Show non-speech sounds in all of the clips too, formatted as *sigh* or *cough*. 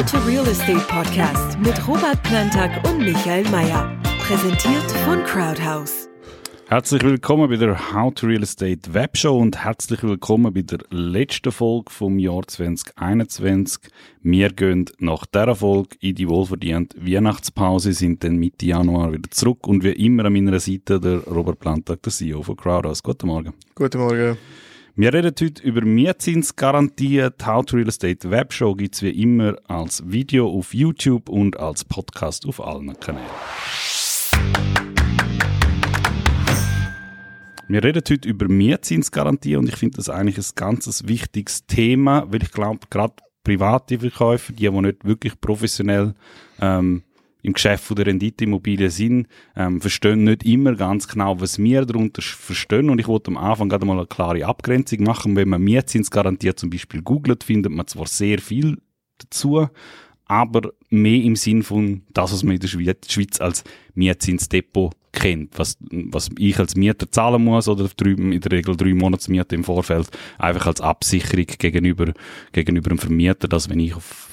How to Real Estate Podcast mit Robert Plantag und Michael Mayer. Präsentiert von Crowdhouse. Herzlich willkommen bei der How to Real Estate Webshow und herzlich willkommen bei der letzten Folge vom Jahr 2021. Wir gehen nach dieser Folge in die wohlverdiente Weihnachtspause, sind dann Mitte Januar wieder zurück und wie immer an meiner Seite der Robert Plantag, der CEO von Crowdhouse. Guten Morgen. Guten Morgen. Wir reden heute über Mietzinsgarantie. Die How to Real Estate Webshow gibt es wie immer als Video auf YouTube und als Podcast auf allen Kanälen. Wir reden heute über Mietzinsgarantie und ich finde das eigentlich ein ganz wichtiges Thema, weil ich glaube, gerade private Verkäufer, die, die nicht wirklich professionell ähm, im Geschäft der Renditeimmobilien sind, ähm, verstehen nicht immer ganz genau, was wir darunter verstehen. Und ich wollte am Anfang gerade mal eine klare Abgrenzung machen. Wenn man Mietzinsgarantie zum Beispiel googelt, findet man zwar sehr viel dazu, aber mehr im Sinn von das, was man in der Schweiz als Mietzinsdepot kennt, was, was ich als Mieter zahlen muss oder drei, in der Regel drei Monatsmiete im Vorfeld, einfach als Absicherung gegenüber, gegenüber dem Vermieter, dass wenn ich auf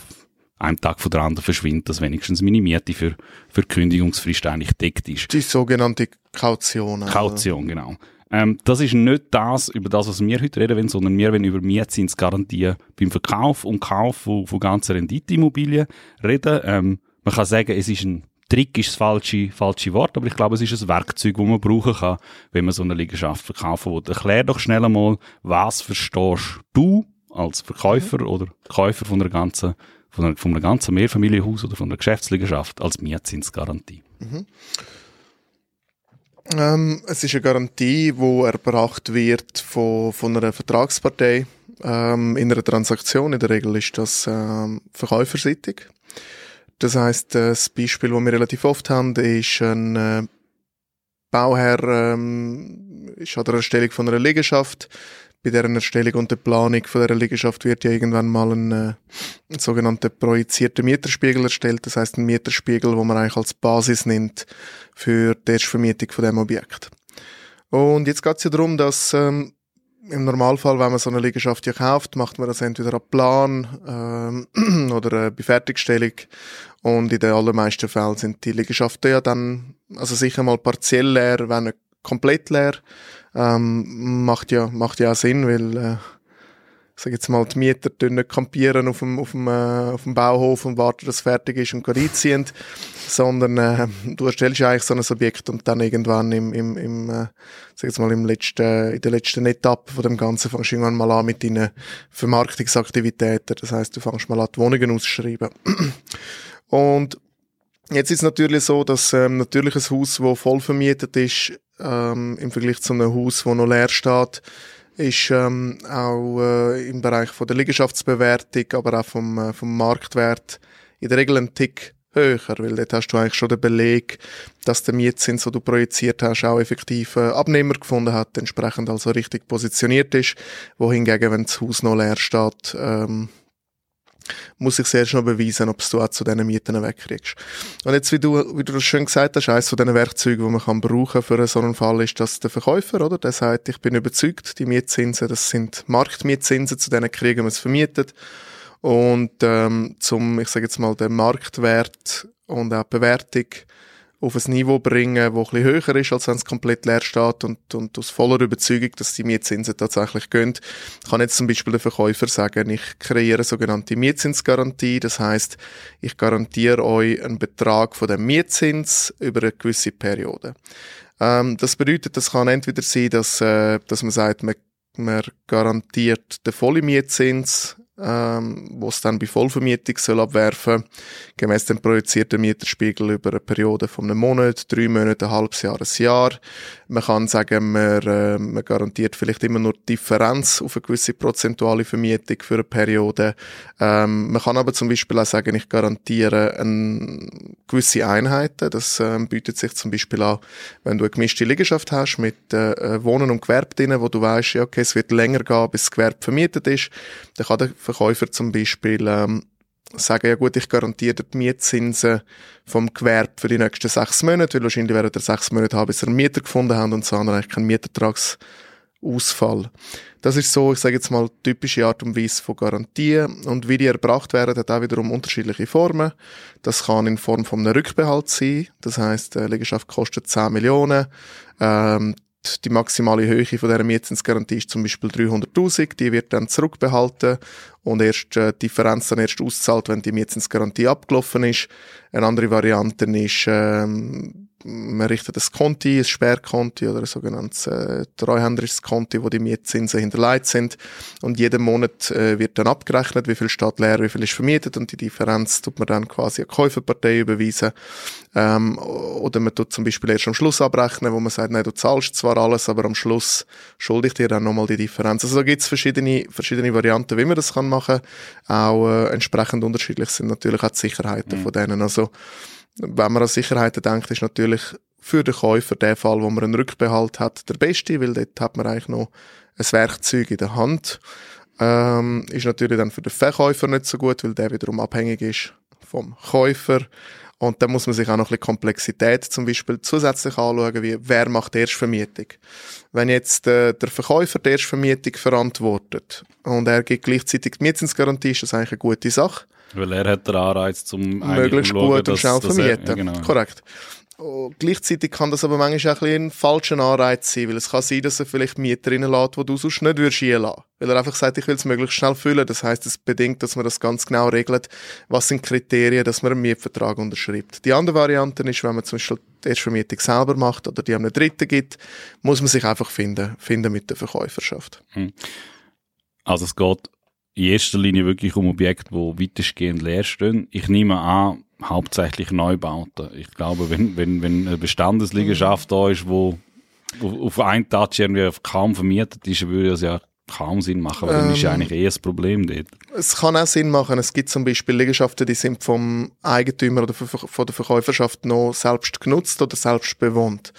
einem Tag von der anderen verschwindet, dass wenigstens meine Miete für, für Kündigungsfrist eigentlich deckt ist. Die sogenannte Kaution. Also. Kaution, genau. Ähm, das ist nicht das, über das, was wir heute reden wollen, sondern wir wollen über Mietzinsgarantien beim Verkauf und Kauf von, von ganzen Renditeimmobilien reden. Ähm, man kann sagen, es ist ein Trick ist das falsche, falsche Wort, aber ich glaube, es ist ein Werkzeug, das man brauchen kann, wenn man so eine Liegenschaft verkaufen will. Erklär doch schnell einmal, was verstehst du als Verkäufer mhm. oder Käufer von einer ganzen von einem, von einem ganzen Mehrfamilienhaus oder von einer Geschäftsliegenschaft als Mietzinsgarantie? Mhm. Ähm, es ist eine Garantie, die erbracht wird von, von einer Vertragspartei ähm, in einer Transaktion. In der Regel ist das ähm, verkäuferseitig. Das heißt, das Beispiel, das wir relativ oft haben, ist ein äh, Bauherr ähm, ist an der Erstellung von einer Liegenschaft bei deren Erstellung und der Planung von der Liegenschaft wird ja irgendwann mal ein, äh, sogenannter projizierter Mieterspiegel erstellt. Das heißt ein Mieterspiegel, wo man eigentlich als Basis nimmt für die Erstvermietung von dem Objekt. Und jetzt geht es ja darum, dass ähm, im Normalfall, wenn man so eine Liegenschaft ja kauft, macht man das entweder ab Plan ähm, *clears throat* oder eine Befertigstellung. Und in den allermeisten Fällen sind die Liegenschaften ja dann, also sicher mal partiell leer, wenn nicht komplett leer. Ähm, macht ja, macht ja auch Sinn, weil, äh, sag jetzt mal, die Mieter nicht campieren auf dem, auf dem, äh, auf dem Bauhof und warten, dass es fertig ist und reinziehen, *laughs* sondern äh, du erstellst eigentlich so ein Objekt und dann irgendwann im, im, im äh, sag jetzt mal, im letzten, in der letzten Etappe von dem Ganzen fängst du irgendwann mal an mit deinen Vermarktungsaktivitäten. Das heißt, du fängst mal an, die Wohnungen auszuschreiben. *clears throat* und Jetzt ist es natürlich so, dass ähm, natürlich ein Haus, das voll vermietet ist, ähm, im Vergleich zu einem Haus, das noch leer steht, ist ähm, auch äh, im Bereich von der Liegenschaftsbewertung, aber auch vom, äh, vom Marktwert in der Regel ein Tick höher, weil dort hast du eigentlich schon den Beleg, dass der Mietzins, den du projiziert hast, auch effektiv äh, Abnehmer gefunden hat, entsprechend also richtig positioniert ist, wohingegen, wenn das Haus noch leer steht, ähm, muss ich erst noch beweisen, ob du auch zu diesen Mieten wegkriegst. Und jetzt, wie du, wie du schön gesagt hast, eines von diesen Werkzeugen, die man kann brauchen für so einen Fall, ist das der Verkäufer, oder? Der sagt, ich bin überzeugt, die Mietzinsen, das sind Marktmietzinsen, zu denen kriegen wir es vermietet. Und ähm, zum, ich sage jetzt mal, den Marktwert und auch die Bewertung auf ein Niveau bringen, das ein bisschen höher ist, als wenn es komplett leer steht und, und aus voller Überzeugung, dass die Mietzinsen tatsächlich gehen, kann jetzt zum Beispiel der Verkäufer sagen, ich kreiere eine sogenannte Mietzinsgarantie, das heißt, ich garantiere euch einen Betrag von dem Mietzins über eine gewisse Periode. Ähm, das bedeutet, das kann entweder sein, dass, äh, dass man sagt, man, man garantiert den vollen Mietzins ähm, wo es dann bei Vollvermietung soll abwerfen, gemäß dem projizierten Mieterspiegel über eine Periode von einem Monat, drei Monate, ein halbes Jahr, ein Jahr. Man kann sagen, man, äh, man garantiert vielleicht immer nur die Differenz auf eine gewisse prozentuale Vermietung für eine Periode. Ähm, man kann aber zum Beispiel auch sagen, ich garantiere eine gewisse Einheiten. Das ähm, bietet sich zum Beispiel an, wenn du eine gemischte Liegenschaft hast mit äh, äh Wohnen und Gewerbe drin, wo du weißt, ja, okay, es wird länger gehen, bis das Gewerbe vermietet ist, dann kann der Verkäufer zum Beispiel ähm, sagen, ja gut, ich garantiere die Mietzinsen vom Gewerbe für die nächsten sechs Monate, weil wahrscheinlich werden er sechs Monate haben, bis er einen Mieter gefunden haben und so haben eigentlich keinen Mietertragsabschluss Ausfall. Das ist so, ich sage jetzt mal, typische Art und Weise von Garantien. Und wie die erbracht werden, hat auch wiederum unterschiedliche Formen. Das kann in Form von einem Rückbehalt sein. Das heißt, eine Liegenschaft kostet 10 Millionen. Ähm, die maximale Höhe von dieser Mietzinsgarantie ist zum Beispiel 300.000. Die wird dann zurückbehalten und erst äh, die Differenz dann erst auszahlt, wenn die Mietzinsgarantie abgelaufen ist. Eine andere Variante ist, ähm, man richtet ein Konti, ein Sperrkonti oder ein sogenanntes äh, treuhänderisches Konti, wo die Mietzinsen hinterlegt sind. Und jeden Monat äh, wird dann abgerechnet, wie viel steht leer, wie viel ist vermietet und die Differenz tut man dann quasi an die Käuferpartei überweisen. Ähm, oder man tut zum Beispiel erst am Schluss abrechnen, wo man sagt, nein, du zahlst zwar alles, aber am Schluss schulde ich dir dann nochmal die Differenz. Also da gibt es verschiedene, verschiedene Varianten, wie man das kann machen. Auch äh, entsprechend unterschiedlich sind natürlich auch die Sicherheiten mhm. von denen. Also wenn man an Sicherheiten denkt, ist natürlich für den Käufer der Fall, wo man einen Rückbehalt hat, der beste, weil dort hat man eigentlich noch ein Werkzeug in der Hand. Ähm, ist natürlich dann für den Verkäufer nicht so gut, weil der wiederum abhängig ist vom Käufer. Und dann muss man sich auch noch ein bisschen Komplexität zum Beispiel zusätzlich anschauen, wie wer macht die Erstvermietung. Wenn jetzt äh, der Verkäufer die Erstvermietung verantwortet und er gibt gleichzeitig die Mietzinsgarantie, ist das eigentlich eine gute Sache. Weil er hat den Anreiz, zum möglichst schauen, gut und schnell vermieten. Ja, genau. Korrekt. Und gleichzeitig kann das aber manchmal auch ein, ein falscher Anreiz sein, weil es kann sein, dass er vielleicht Mieter reinlässt, die du sonst nicht würdest einlassen. Weil er einfach sagt, ich will es möglichst schnell füllen. Das heißt, es bedingt, dass man das ganz genau regelt. Was sind Kriterien, dass man einen Mietvertrag unterschreibt? Die andere Variante ist, wenn man zum Beispiel die Erstvermietung selber macht oder die einem Dritten gibt, muss man sich einfach finden, finden mit der Verkäuferschaft. Hm. Also es geht in erster Linie wirklich um Objekte, die weitestgehend leer stehen. Ich nehme an, hauptsächlich Neubauten. Ich glaube, wenn, wenn, wenn eine Bestandesliegenschaft da ist, wo auf einen Touch irgendwie kaum vermietet ist, würde es ja kaum Sinn machen, weil ähm, dann ist ja ähm, eigentlich eher das Problem dort. Es kann auch Sinn machen. Es gibt zum Beispiel Liegenschaften, die sind vom Eigentümer oder von der Verkäuferschaft noch selbst genutzt oder selbst bewohnt.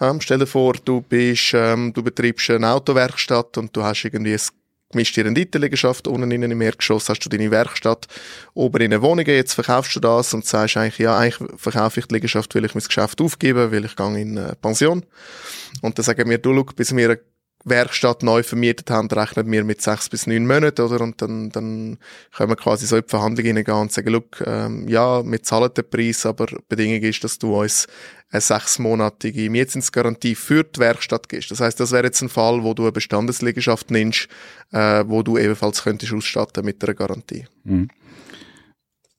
Ähm, stell dir vor, du bist, ähm, du betreibst eine Autowerkstatt und du hast irgendwie ein gemischte Renditeliegenschaft, unten innen im Erdgeschoss hast du deine Werkstatt, oben in den Wohnungen, jetzt verkaufst du das und sagst eigentlich, ja, eigentlich verkaufe ich die Liegenschaft, weil ich mein Geschäft aufgeben, weil ich gehe in äh, Pension. Und dann sagen wir, du, schau, bis wir eine Werkstatt neu vermietet haben, rechnen wir mit sechs bis neun Monaten, oder? Und dann, dann können wir quasi so in die Verhandlung hineingehen und sagen, look, ähm, ja, wir zahlen den Preis, aber die Bedingung ist, dass du uns eine sechsmonatige Mietzinsgarantie für die Werkstatt gibst. Das heißt, das wäre jetzt ein Fall, wo du eine Bestandesliegenschaft nimmst, äh, wo du ebenfalls könntest ausstatten mit einer Garantie. Mhm.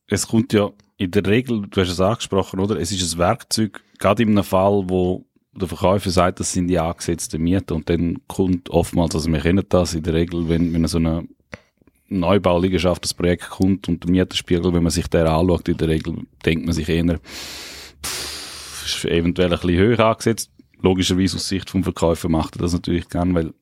Es kommt ja in der Regel, du hast es angesprochen, oder? Es ist ein Werkzeug, gerade in einem Fall, wo der Verkäufer sagt, das sind die angesetzten Mieten und dann kommt oftmals, also wir kennen das in der Regel, wenn, wenn so eine Neubauliegenschaft, das Projekt kommt und der Mieterspiegel, wenn man sich der anschaut, in der Regel denkt man sich eher, pff, ist eventuell ein bisschen höher angesetzt. Logischerweise aus Sicht vom Verkäufer macht er das natürlich gern, weil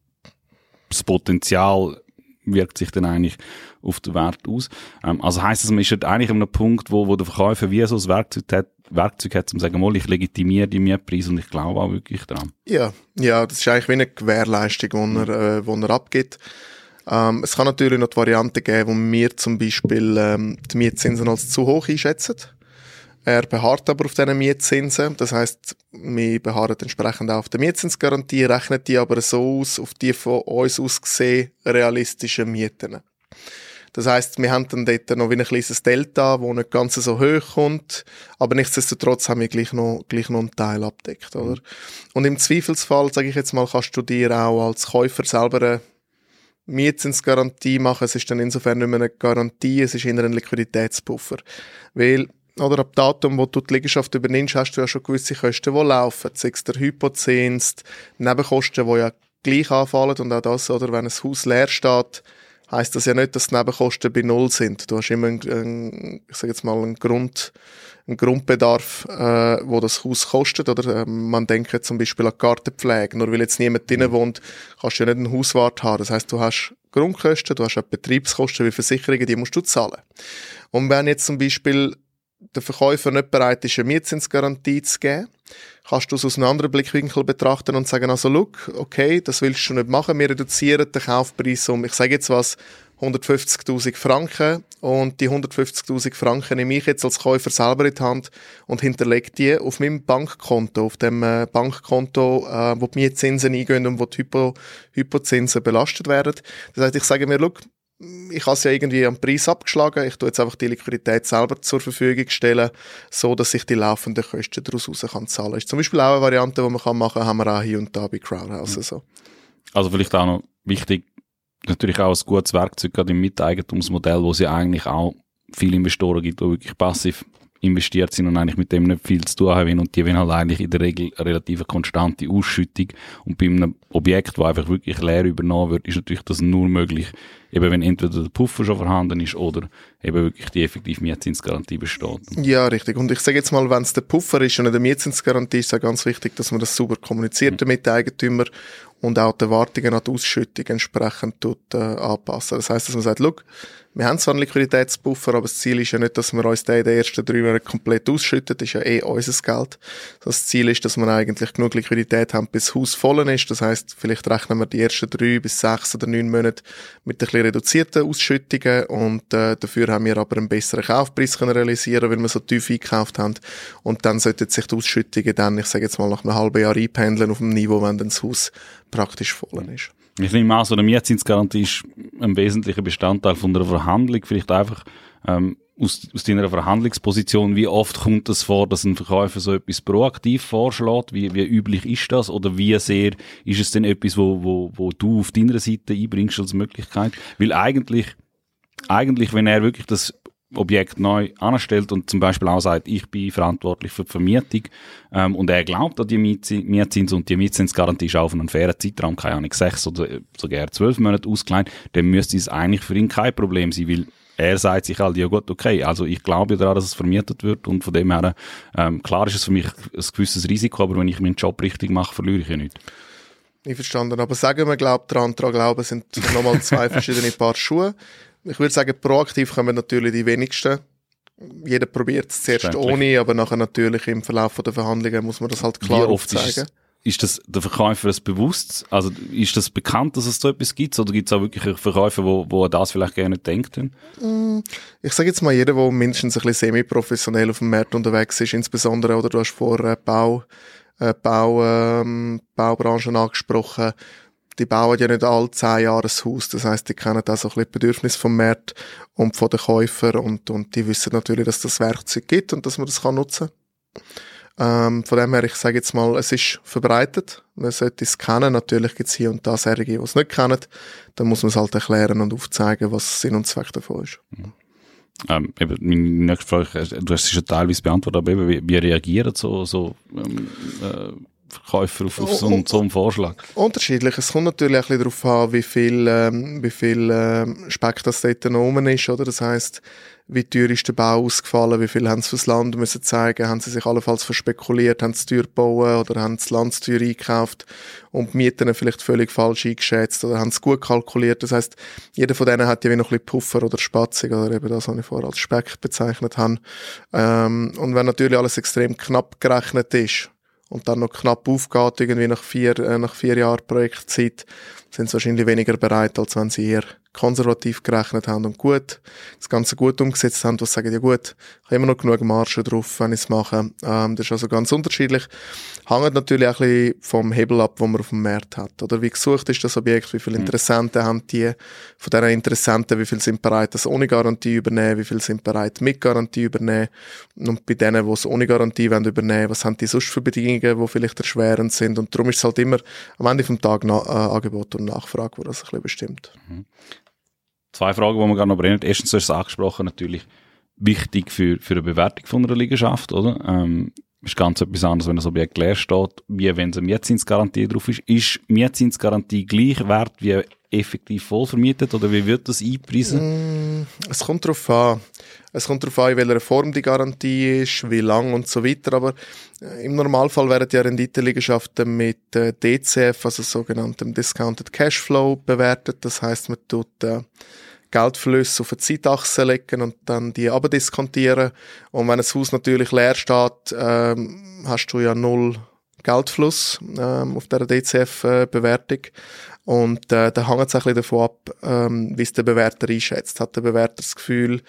das Potenzial wirkt sich dann eigentlich auf den Wert aus. Ähm, also heisst das, man ist halt eigentlich an einem Punkt, wo, wo der Verkäufer wie so ein Werkzeug hat, Werkzeug hat, um zu sagen, mal, ich legitimiere die Mietpreise und ich glaube auch wirklich dran. Ja, ja, das ist eigentlich wie eine Gewährleistung, die er, äh, er abgibt. Ähm, es kann natürlich noch die Variante geben, wo wir zum Beispiel ähm, die Mietzinsen als zu hoch einschätzen. Er beharrt aber auf diesen Mietzinsen. Das heißt, wir beharren entsprechend auch auf der Mietzinsgarantie, rechnen die aber so aus, auf die von uns aus gesehen realistischen Mieten. Das heißt, wir haben dann dort noch wie ein kleines Delta, wo nicht ganz so hoch kommt, aber nichtsdestotrotz haben wir gleich noch, gleich noch einen Teil abdeckt, oder? Mhm. Und im Zweifelsfall, sage ich jetzt mal, kannst du dir auch als Käufer selber eine Mietzinsgarantie machen. Es ist dann insofern nicht mehr eine Garantie, es ist eher ein Liquiditätspuffer. Weil oder ab Datum, wo du die Liegenschaft übernimmst, hast du ja schon gewisse Kosten, die laufen. Sei es der Hypozins, Nebenkosten, die ja gleich anfallen und auch das, oder wenn ein Haus leer steht, heißt das ja nicht, dass die Nebenkosten bei Null sind. Du hast immer einen, einen ich sage jetzt mal, einen Grund, einen Grundbedarf, äh, wo das Haus kostet. Oder äh, man denke zum Beispiel an Gartenpflege. Nur weil jetzt niemand drinnen wohnt, kannst du ja nicht einen Hauswart haben. Das heißt, du hast Grundkosten, du hast auch Betriebskosten wie Versicherungen, die musst du zahlen. Und wenn jetzt zum Beispiel der Verkäufer nicht bereit ist, eine Mietzinsgarantie zu geben, kannst du es aus einem anderen Blickwinkel betrachten und sagen, also look, okay, das willst du nicht machen, wir reduzieren den Kaufpreis um, ich sage jetzt was, 150.000 Franken und die 150.000 Franken nehme ich jetzt als Käufer selber in die Hand und hinterlege die auf meinem Bankkonto, auf dem äh, Bankkonto, äh, wo die Mietzinsen eingehen und wo die Hypo, Hypozinsen belastet werden. Das heißt, ich sage mir, look, ich habe es ja irgendwie am Preis abgeschlagen. Ich tue jetzt einfach die Liquidität selber zur Verfügung stellen, so dass ich die laufenden Kosten daraus raus kann zahlen. Das ist zum Beispiel auch eine Variante, die man kann machen haben wir auch hier und da bei Crowdhouse. Mhm. So. Also vielleicht auch noch wichtig, natürlich auch ein gutes Werkzeug gerade im Miteigentumsmodell, wo es ja eigentlich auch viele Investoren gibt, die wirklich passiv investiert sind und eigentlich mit dem nicht viel zu tun haben und die haben halt eigentlich in der Regel eine relativ konstante Ausschüttung und bei einem Objekt, wo einfach wirklich leer übernommen wird, ist natürlich das nur möglich, eben wenn entweder der Puffer schon vorhanden ist oder eben wirklich die effektive Mietzinsgarantie besteht. Ja, richtig. Und ich sage jetzt mal, wenn es der Puffer ist und nicht der Mietzinsgarantie, ist es auch ganz wichtig, dass man das sauber kommuniziert mhm. mit den Eigentümern und auch die Erwartungen an die Ausschüttung entsprechend tut, äh, anpassen. Das heißt, dass man sagt, look, wir haben zwar einen Liquiditätspuffer, aber das Ziel ist ja nicht, dass wir uns den in den ersten drei Monaten komplett ausschütten. Das ist ja eh unser Geld. Das Ziel ist, dass wir eigentlich genug Liquidität haben, bis das Haus voll ist. Das heißt, vielleicht rechnen wir die ersten drei bis sechs oder neun Monate mit ein bisschen reduzierten Ausschüttungen und äh, dafür haben wir aber einen besseren Kaufpreis können realisieren, weil wir so tief eingekauft haben. Und dann sollten sich die Ausschüttungen dann, ich sage jetzt mal, nach einem halben Jahr einpendeln auf dem Niveau, wenn dann das Haus praktisch voll ist. Ich nehme an, so eine Mietzinsgarantie ist ein wesentlicher Bestandteil von einer Verhandlung. Vielleicht einfach ähm, aus, aus deiner Verhandlungsposition, wie oft kommt es das vor, dass ein Verkäufer so etwas proaktiv vorschlägt? Wie, wie üblich ist das? Oder wie sehr ist es denn etwas, wo, wo, wo du auf deiner Seite einbringst als Möglichkeit? Weil eigentlich, eigentlich, wenn er wirklich das Objekt neu anstellt und zum Beispiel auch sagt, ich bin verantwortlich für die Vermietung ähm, und er glaubt an die Mietzins und die Mietzinsgarantie ist auf einen fairen Zeitraum, keine Ahnung, sechs oder sogar zwölf Monate ausgekleidet, dann müsste es eigentlich für ihn kein Problem sein, weil er sagt sich halt, ja gut, okay, also ich glaube daran, dass es vermietet wird und von dem her, ähm, klar ist es für mich ein gewisses Risiko, aber wenn ich meinen Job richtig mache, verliere ich ja nicht. Ich verstanden, aber sagen wir glaubt daran, daran glauben sind nochmal zwei *laughs* verschiedene Paar Schuhe ich würde sagen, proaktiv kommen natürlich die wenigsten. Jeder probiert es zuerst ohne, aber nachher natürlich im Verlauf der Verhandlungen muss man das halt klar Wie oft aufzeigen. Ist, ist das der Verkäufer das bewusst? Also ist das bekannt, dass es so etwas gibt? Oder gibt es auch wirklich Verkäufer, wo, wo das vielleicht gerne denken? Mm, ich sage jetzt mal, jeder, der mindestens ein bisschen semi-professionell auf dem Markt unterwegs ist, insbesondere, oder du hast vorher Bau, äh, Bau, ähm, Baubranchen angesprochen, die bauen ja nicht alle zehn Jahre ein Haus. Das heißt, die kennen auch so ein bisschen die Bedürfnisse vom Markt und von den Käufern und, und die wissen natürlich, dass das Werkzeug gibt und dass man das kann nutzen ähm, von dem her, ich sage jetzt mal, es ist verbreitet. Man sollte es kennen. Natürlich gibt es hier und da Serien, die es nicht kennen. Dann muss man es halt erklären und aufzeigen, was Sinn und Zweck davon ist. Mhm. Ähm, eben, meine nächste Frage, du hast es schon teilweise beantwortet, aber eben, wie, wie reagieren so, so ähm, äh, Verkäufer auf, auf so, einen, so einen Vorschlag? Unterschiedlich. Es kommt natürlich ein bisschen darauf an, wie viel, ähm, wie viel ähm, Speck das dort oben ist. Oder? Das heisst, wie teuer ist der Bau ausgefallen, wie viel haben sie fürs Land müssen zeigen, haben sie sich allenfalls verspekuliert, haben sie teuer gebaut oder haben sie Land teuer eingekauft und die Mieten vielleicht völlig falsch eingeschätzt oder haben sie gut kalkuliert. Das heisst, jeder von denen hat ja wie noch ein bisschen Puffer oder Spatzig oder eben das, was ich vorher als Speck bezeichnet habe. Ähm, und wenn natürlich alles extrem knapp gerechnet ist, und dann noch knapp aufgeht, irgendwie nach vier, äh, nach vier Jahren Projektzeit, sind sie wahrscheinlich weniger bereit, als wenn sie eher konservativ gerechnet haben und gut, das Ganze gut umgesetzt haben, was sagen, ja gut, ich habe immer noch genug Marge drauf, wenn ich es mache. Ähm, das ist also ganz unterschiedlich. Hängt natürlich auch ein bisschen vom Hebel ab, wo man auf dem Markt hat. Oder wie gesucht ist das Objekt, wie viele mhm. Interessenten mhm. haben die, von diesen Interessenten, wie viele sind bereit, das ohne Garantie übernehmen, wie viele sind bereit, mit Garantie übernehmen. Und bei denen, die es ohne Garantie wollen übernehmen, was haben die sonst für Bedingungen, die vielleicht erschwerend sind. Und darum ist es halt immer am Ende vom Tag na, äh, Angebot und Nachfrage, wo das ein bisschen bestimmt. Mhm. Zwei Fragen, die man gerade noch brennt. Erstens, du hast es angesprochen, natürlich wichtig für, für eine Bewertung von einer Liegenschaft, oder? Ähm, ist ganz etwas anderes, wenn das Objekt leer steht, wie wenn es eine Mietzinsgarantie drauf ist. Ist Mietzinsgarantie gleich wert wie effektiv voll vermietet oder wie wird das einpreisen? Mm, es kommt darauf an. Es kommt darauf an, in welcher Form die Garantie ist, wie lang und so weiter. Aber äh, im Normalfall werden ja Renditeliegenschaften mit äh, DCF, also sogenanntem Discounted Cashflow, bewertet. Das heißt, man tut äh, Geldflüsse auf eine Zeitachse legen und dann die abdiskontieren. Und wenn das Haus natürlich leer steht, ähm, hast du ja null Geldfluss ähm, auf der DCF-Bewertung. Und äh, da hängt es ein bisschen davon ab, ähm, wie es der Bewerter einschätzt. Hat der Bewerter das Gefühl,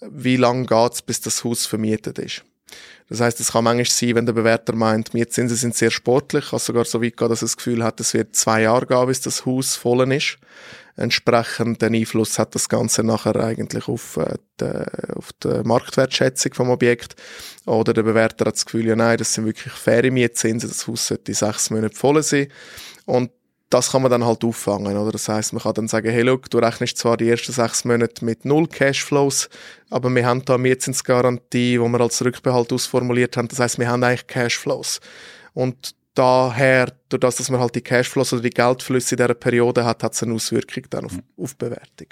wie lange geht's, bis das Haus vermietet ist? Das heißt, es kann manchmal sein, wenn der Bewerter meint, Mietzinsen sind sehr sportlich, kann sogar so weit gehen, dass er das Gefühl hat, es wird zwei Jahre gehen, bis das Haus voll ist. Entsprechend den Einfluss hat das Ganze nachher eigentlich auf, äh, die, auf die Marktwertschätzung vom Objekt. Oder der Bewerter hat das Gefühl, ja nein, das sind wirklich faire Mietzinsen, das Haus sollte sechs Monate voll sein. Und das kann man dann halt auffangen, oder? Das heißt, man kann dann sagen, hey, look, du rechnest zwar die ersten sechs Monate mit null Cashflows, aber wir haben da eine Mietzinsgarantie, wo wir als Rückbehalt ausformuliert haben. Das heißt, wir haben eigentlich Cashflows. Und daher, durch das, dass man halt die Cashflows oder die Geldflüsse in dieser Periode hat, hat es eine Auswirkung dann auf, mhm. auf Bewertung.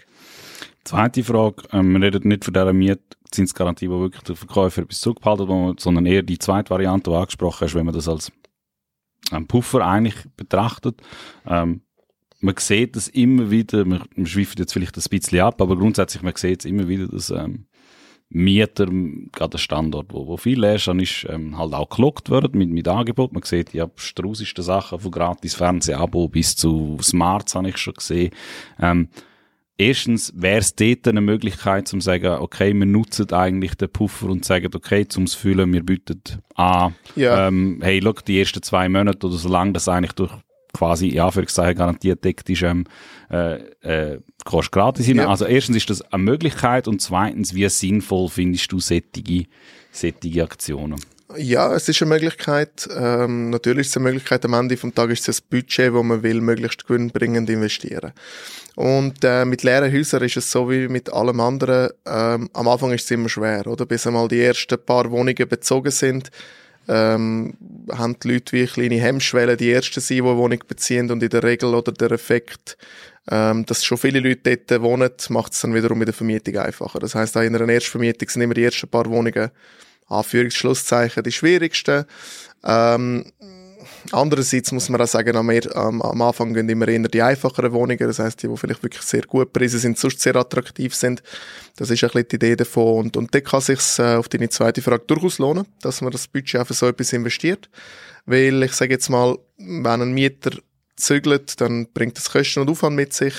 Zweite Frage, ähm, wir reden nicht von dieser Mietzinsgarantie, wo wirklich der Verkäufer etwas zurückbehalten hat, sondern eher die zweite Variante, die angesprochen hast, wenn man das als ähm, Puffer eigentlich betrachtet. Ähm, man sieht das immer wieder, man, man schweift jetzt vielleicht ein bisschen ab, aber grundsätzlich, man sieht es immer wieder, dass ähm, Mieter, gerade der Standort, wo, wo viel ist, dann ist ähm, halt auch gelockt worden mit, mit Angebot. Man sieht die abstrusesten Sachen von gratis Fernsehabo bis zu Smarts habe ich schon gesehen. Ähm, erstens wäre es dort eine Möglichkeit, zu sagen, okay, wir nutzen eigentlich den Puffer und sagen, okay, zum Füllen, wir bieten an, ja. ähm, hey, look, die ersten zwei Monate oder so lange das eigentlich durch quasi, ja, für garantiert deckt ist, ähm, äh, äh, kannst gratis hin. Ja. Also erstens ist das eine Möglichkeit und zweitens, wie sinnvoll findest du sättige, sättige Aktionen? Ja, es ist eine Möglichkeit. Ähm, natürlich ist es eine Möglichkeit. Am Ende vom Tag ist es ein Budget, wo man will, möglichst gewinnbringend investieren. Und äh, mit leeren Häusern ist es so wie mit allem anderen. Ähm, am Anfang ist es immer schwer, oder? Bis einmal die ersten paar Wohnungen bezogen sind, ähm, haben die Leute wie kleine Hemmschwellen, die ersten sind, die eine Wohnung beziehen und in der Regel oder der Effekt, ähm, dass schon viele Leute dort wohnen, macht es dann wiederum mit der Vermietung einfacher. Das heißt, auch in einer Erstvermietung sind immer die ersten paar Wohnungen Anführungsschlusszeichen die schwierigsten. Ähm, Andererseits muss man auch sagen, am, am, Anfang gehen immer eher die einfacheren Wohnungen, das heißt die, die vielleicht wirklich sehr gut Preise sind, sonst sehr attraktiv sind. Das ist ein bisschen die Idee davon. Und, und da kann sich äh, auf deine zweite Frage durchaus lohnen, dass man das Budget auf so etwas investiert. Weil ich sage jetzt mal, wenn ein Mieter zügelt, dann bringt das Kosten und Aufwand mit sich.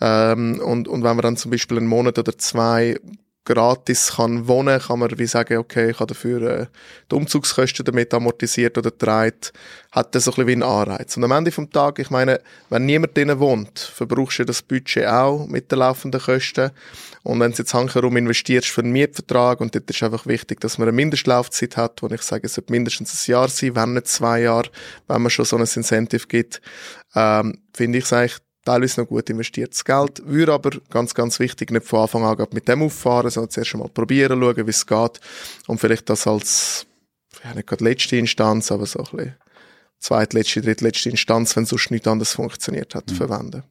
Ähm, und, und wenn man dann zum Beispiel einen Monat oder zwei gratis kann wohnen, kann man wie sagen, okay, ich habe dafür äh, die Umzugskosten damit amortisiert oder trägt, hat das so ein bisschen wie einen Anreiz. Und am Ende vom Tag, ich meine, wenn niemand drinnen wohnt, verbrauchst du das Budget auch mit den laufenden Kosten. Und wenn du jetzt herum investierst für einen Mietvertrag und dort ist einfach wichtig, dass man eine Mindestlaufzeit hat, wo ich sage, es sollte mindestens ein Jahr sein, wenn nicht zwei Jahre, wenn man schon so ein Incentive gibt, ähm, finde ich es eigentlich teilweise noch gut investiertes Geld. Würde aber ganz, ganz wichtig nicht von Anfang an mit dem auffahren, sondern zuerst einmal probieren, schauen, wie es geht und vielleicht das als, ja, nicht gerade letzte Instanz, aber so ein bisschen zweitletzte, drittletzte Instanz, wenn sonst nichts anderes funktioniert hat, mhm. verwenden.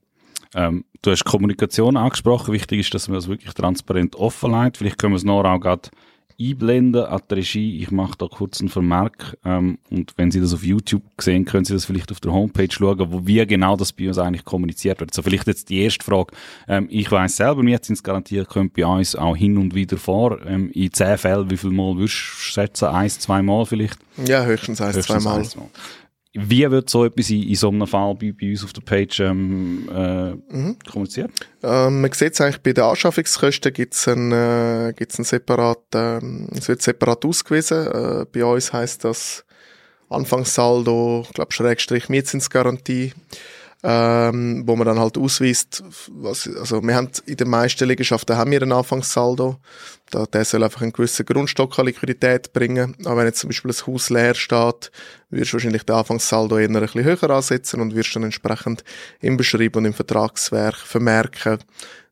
Ähm, du hast Kommunikation angesprochen. Wichtig ist, dass man das wirklich transparent offenlegt. Vielleicht können wir es noch auch gerade einblenden an die Regie. Ich mache da kurz einen Vermerk. Ähm, und wenn Sie das auf YouTube sehen, können Sie das vielleicht auf der Homepage schauen, wo wie genau das bei uns eigentlich kommuniziert wird. So vielleicht jetzt die erste Frage. Ähm, ich weiß selber, Mietzinsgarantie kommt bei uns auch hin und wieder vor. Ähm, in zehn Fällen, wie viel Mal würdest du schätzen? Eins, zwei Mal vielleicht? Ja, höchstens eins, höchstens zwei Mal. Eins, Mal. Wie wird so etwas in, in so einem Fall bei, bei uns auf der Page ähm, äh, mhm. kommuniziert? Ähm, man sieht es eigentlich bei den Anschaffungskosten gibt es ein, äh, gibt's ein separat, äh, es wird separat ausgewiesen. Äh, bei uns heißt das Anfangssaldo, ich glaube Schrägstrich Mietzinsgarantie ähm, wo man dann halt ausweist, was, also wir haben in den meisten Liegenschaften haben wir einen Anfangssaldo, da, der soll einfach einen gewissen Grundstock an Liquidität bringen, aber wenn jetzt zum Beispiel ein Haus leer steht, wirst du wahrscheinlich den Anfangssaldo eher ein bisschen höher ansetzen und wirst dann entsprechend im Beschrieb und im Vertragswerk vermerken,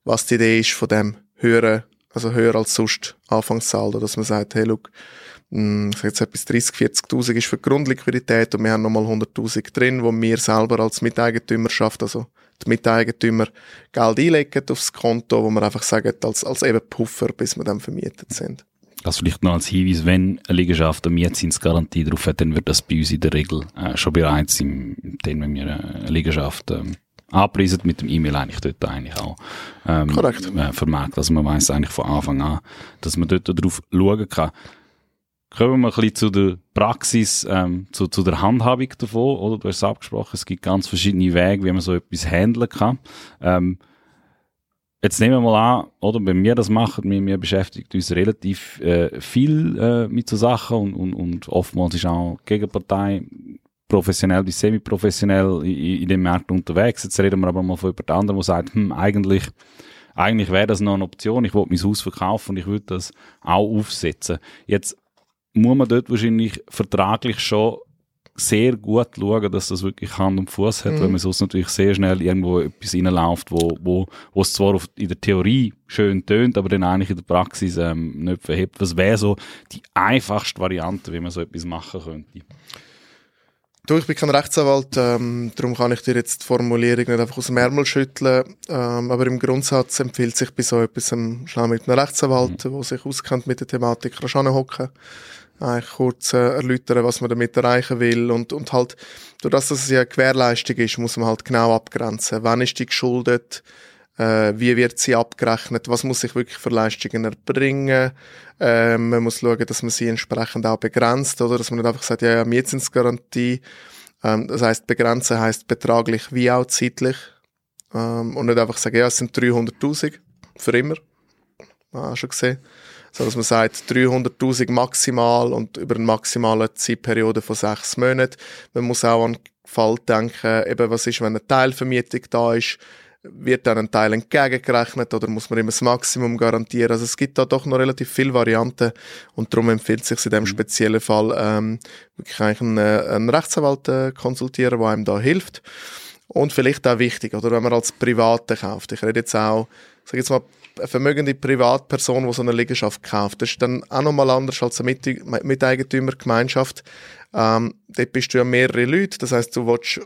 was die Idee ist von dem höheren, also höher als sonst Anfangssaldo, dass man sagt, hey, hm, ich sage jetzt etwas 30, 40.000 ist für die Grundliquidität und wir haben nochmal 100.000 drin, wo wir selber als Miteigentümerschaft, also die Miteigentümer Geld einlegen aufs Konto, wo wir einfach sagen, als, als eben Puffer, bis wir dann vermietet sind. Das vielleicht noch als Hinweis, wenn eine Liegenschaft eine Mietzinsgarantie drauf hat, dann wird das bei uns in der Regel äh, schon bereits im, dann, wenn wir eine Liegenschaft ähm, anpreisen, mit dem E-Mail eigentlich dort eigentlich auch ähm, Korrekt. Äh, vermerkt. Also man weiß eigentlich von Anfang an, dass man dort drauf schauen kann. Kommen wir ein bisschen zu der Praxis, ähm, zu, zu der Handhabung davon, oder? Du hast es abgesprochen, es gibt ganz verschiedene Wege, wie man so etwas handeln kann. Ähm, jetzt nehmen wir mal an, oder, wenn wir das machen, wir, wir beschäftigen uns relativ äh, viel äh, mit so Sachen und, und, und oftmals ist auch die Gegenpartei professionell bis semi-professionell in, in dem Markt unterwegs. Jetzt reden wir aber mal von jemand anderem, der sagt, hm, eigentlich, eigentlich wäre das noch eine Option, ich wollte mein Haus verkaufen und ich würde das auch aufsetzen. Jetzt muss man dort wahrscheinlich vertraglich schon sehr gut schauen, dass das wirklich Hand und Fuß hat, mhm. weil man sonst natürlich sehr schnell irgendwo etwas reinläuft, wo, wo, wo es zwar auf, in der Theorie schön tönt, aber dann eigentlich in der Praxis ähm, nicht verhebt. Was wäre so die einfachste Variante, wie man so etwas machen könnte? Du, ich bin kein Rechtsanwalt, ähm, darum kann ich dir jetzt die Formulierung nicht einfach aus dem Ärmel schütteln, ähm, aber im Grundsatz empfiehlt sich bei so etwas schnell mit einem Rechtsanwalt, mhm. der sich auskennt mit der Thematik, hocken eigentlich kurz äh, erläutern, was man damit erreichen will und, und halt, durch das, dass es ja eine Gewährleistung ist, muss man halt genau abgrenzen. Wann ist die geschuldet? Äh, wie wird sie abgerechnet? Was muss ich wirklich für Leistungen erbringen? Äh, man muss schauen, dass man sie entsprechend auch begrenzt, oder? Dass man nicht einfach sagt, ja, ja, Mietzinsgarantie. Ähm, das heißt, begrenzen heißt betraglich wie auch zeitlich. Ähm, und nicht einfach sagen, ja, es sind 300.000 für immer. Ah, schon gesehen so dass man sagt 300.000 maximal und über eine maximale Zeitperiode von sechs Monaten. Man muss auch an den Fall denken, eben was ist, wenn eine Teilvermietung da ist, wird dann ein Teil entgegengerechnet oder muss man immer das Maximum garantieren? Also es gibt da doch noch relativ viele Varianten und darum empfiehlt es sich in dem mhm. speziellen Fall ähm, wirklich eigentlich einen, äh, einen Rechtsanwalt äh, konsultieren, der einem da hilft. Und vielleicht auch wichtig, oder wenn man als Private kauft. Ich rede jetzt auch, sag jetzt mal, vermögende Privatperson, die so eine Liegenschaft kauft. Das ist dann auch nochmal anders als eine Miteigentümergemeinschaft. Ähm, dort bist du ja mehrere Leute, das heißt, du willst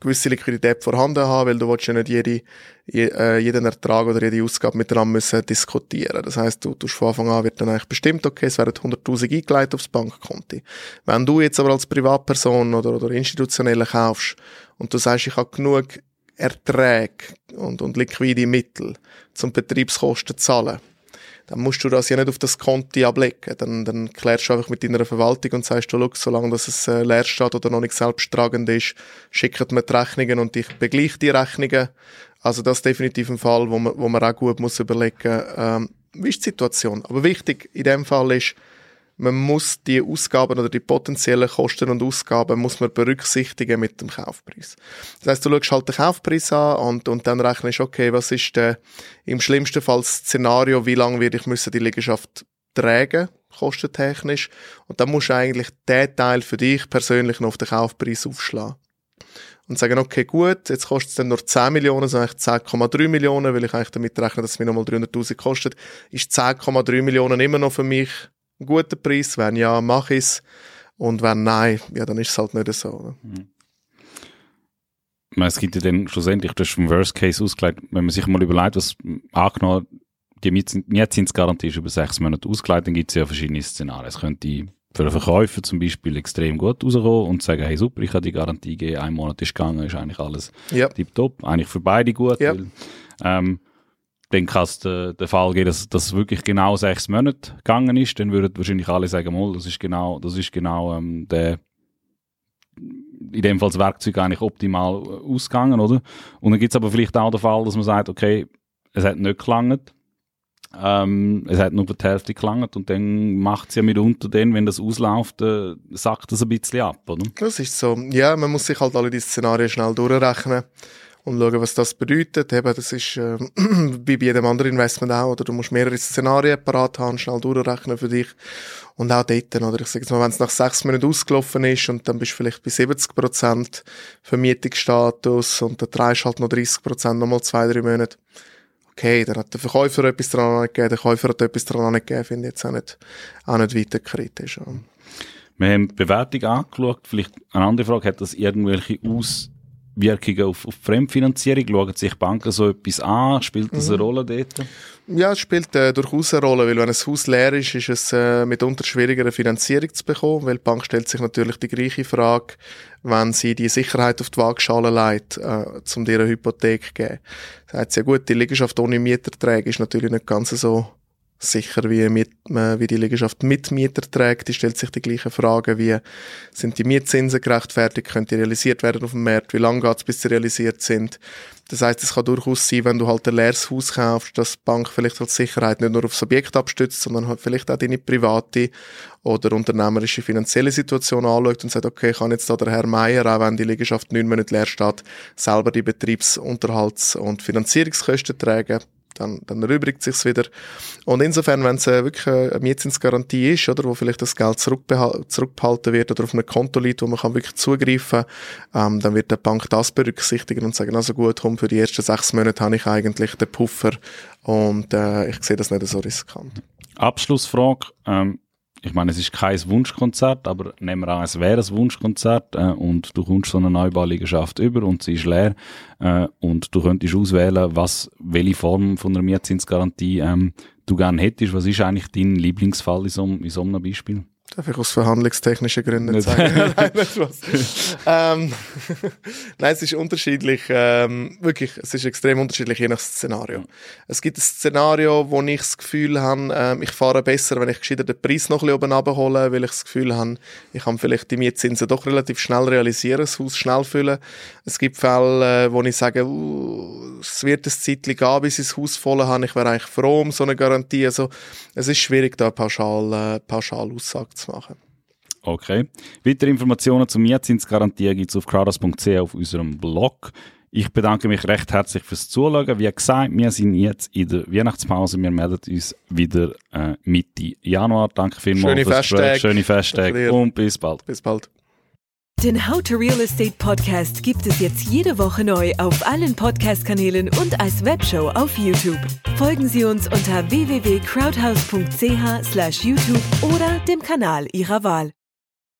gewisse Liquidität vorhanden haben, weil du willst ja nicht jede, je, äh, jeden Ertrag oder jede Ausgabe miteinander müssen diskutieren. Das heißt, du, du von Anfang an wird dann eigentlich bestimmt, okay, es werden 100.000 eingeleitet aufs Bankkonto. Wenn du jetzt aber als Privatperson oder, oder institutionelle kaufst und du sagst, ich habe genug Erträge und, und liquide Mittel zum Betriebskosten zahlen, dann musst du das ja nicht auf das Konto ablegen. Dann, dann klärst du einfach mit deiner Verwaltung und sagst, du, solange dass es äh, leer steht oder noch nicht selbsttragend ist, schickt mir die Rechnungen und ich begleiche die Rechnungen. Also das ist definitiv ein Fall, wo man, wo man auch gut muss überlegen, ähm, wie ist die Situation. Aber wichtig in dem Fall ist, man muss die Ausgaben oder die potenziellen Kosten und Ausgaben muss man berücksichtigen mit dem Kaufpreis. Das heißt, du schaust halt den Kaufpreis an und, und dann rechnest, okay, was ist der, im schlimmsten Fall das Szenario, wie lange werde ich müssen die Liegenschaft tragen, kostentechnisch. Und dann musst du eigentlich den Teil für dich persönlich noch auf den Kaufpreis aufschlagen und sagen, okay, gut, jetzt kostet es dann nur 10 Millionen, sondern 10,3 Millionen, weil ich eigentlich damit rechne, dass es mir nochmal 300.000 kostet, ist 10,3 Millionen immer noch für mich einen guten Preis? Wenn ja, mache ich es. Und wenn nein, ja, dann ist es halt nicht so. Mhm. Es gibt ja dann schlussendlich, du hast vom Worst Case ausgelegt, wenn man sich mal überlegt, was angenommen, die Mietzinsgarantie ist über sechs Monate ausgelegt, dann gibt es ja verschiedene Szenarien. Es könnte für einen Verkäufer zum Beispiel extrem gut rauskommen und sagen, hey super, ich habe die Garantie gegeben, ein Monat ist gegangen, ist eigentlich alles ja. tiptop. Eigentlich für beide gut. Ja. Weil, ähm, dann kann es der, der Fall geben, dass das wirklich genau sechs Monate gegangen ist, dann würden wahrscheinlich alle sagen, mal, das ist genau, das ist genau ähm, der in dem Fall das Werkzeug eigentlich optimal ausgegangen, oder? Und dann gibt es aber vielleicht auch den Fall, dass man sagt, okay, es hat nicht gelangt, ähm, es hat nur die Hälfte gelangt und dann macht es ja mitunter dann, wenn das ausläuft, äh, sackt das ein bisschen ab, oder? Das ist so. Ja, man muss sich halt alle die Szenarien schnell durchrechnen und schauen, was das bedeutet. Eben, das ist äh, *clears throat* wie bei jedem anderen Investment auch, oder du musst mehrere Szenarien parat haben, schnell durchrechnen für dich. Und auch dort, oder ich sage jetzt mal, wenn es nach sechs Monaten ausgelaufen ist und dann bist du vielleicht bei 70 Prozent Vermietungsstatus und dann drehst du halt noch 30 Prozent, nochmal zwei, drei Monate. Okay, dann hat der Verkäufer etwas dran gegeben, der Käufer hat etwas dran gegeben, finde ich jetzt auch nicht, auch nicht weiter kritisch. Wir haben die Bewertung angeschaut. Vielleicht eine andere Frage, hat das irgendwelche Aus Wirkungen auf, auf Fremdfinanzierung? Schauen sich Banken so etwas an? Spielt das mhm. eine Rolle dort? Ja, es spielt äh, durchaus eine Rolle, weil wenn ein Haus leer ist, ist es äh, mitunter schwieriger, eine Finanzierung zu bekommen, weil die Bank stellt sich natürlich die gleiche Frage, wenn sie die Sicherheit auf die Waagschale legt, äh, um dir eine Hypothek zu geben. Das heißt, ja gut, die Liegenschaft ohne Mieterträge ist natürlich nicht ganz so sicher, wie, mit, äh, wie die Liegenschaft Mitmieter trägt. Die stellt sich die gleichen Fragen, wie sind die Mietzinsen gerechtfertigt, können die realisiert werden auf dem Markt, wie lange geht es, bis sie realisiert sind. Das heißt, es kann durchaus sein, wenn du halt ein leeres Haus kaufst, dass die Bank vielleicht als Sicherheit nicht nur aufs Objekt abstützt, sondern halt vielleicht auch deine private oder unternehmerische finanzielle Situation anschaut und sagt, okay, kann jetzt da der Herr Meier, auch wenn die Liegenschaft neun Monate leer steht, selber die Betriebsunterhalts- und Finanzierungskosten tragen dann, dann erübrigt sich's wieder. Und insofern, wenn es äh, wirklich eine Mietzinsgarantie ist, oder, wo vielleicht das Geld zurückbehalten wird oder auf einem Konto liegt, wo man kann wirklich zugreifen ähm, dann wird die Bank das berücksichtigen und sagen, also gut, komm, für die ersten sechs Monate habe ich eigentlich den Puffer und äh, ich sehe das nicht so riskant. Abschlussfrage. Ähm, ich meine, es ist kein Wunschkonzert, aber nehmen wir an, es wäre ein Wunschkonzert äh, und du kommst so eine Neubauliegenschaft über und sie ist leer äh, und du könntest auswählen, was, welche Form von einer Mietzinsgarantie ähm, du gerne hättest. Was ist eigentlich dein Lieblingsfall in so, in so einem Beispiel? Darf ich aus verhandlungstechnischen Gründen nicht sagen? *laughs* nein, ähm, *laughs* nein, es ist unterschiedlich. Ähm, wirklich, es ist extrem unterschiedlich je nach Szenario. Es gibt ein Szenario, wo ich das Gefühl habe, ähm, ich fahre besser, wenn ich gescheiter den Preis noch ein bisschen oben abhole, weil ich das Gefühl habe, ich kann vielleicht die Mietzinsen doch relativ schnell realisieren, das Haus schnell füllen. Es gibt Fälle, äh, wo ich sage, uh, es wird ein Zeitchen gehen, bis ich das Haus voll habe. Ich wäre eigentlich froh um so eine Garantie. Also, es ist schwierig, da pauschal, äh, pauschal Aussage zu zu machen. Okay. Weitere Informationen zur Mietzinsgarantie gibt es auf crowders.ch auf unserem Blog. Ich bedanke mich recht herzlich fürs Zuschauen. Wie gesagt, wir sind jetzt in der Weihnachtspause. Wir melden uns wieder äh, Mitte Januar. Danke vielmals Schöne Festtage. Schöne Festtage und bis bald. Bis bald. Den How to Real Estate Podcast gibt es jetzt jede Woche neu auf allen Podcast-Kanälen und als Webshow auf YouTube. Folgen Sie uns unter www.crowdhouse.ch/youtube oder dem Kanal Ihrer Wahl.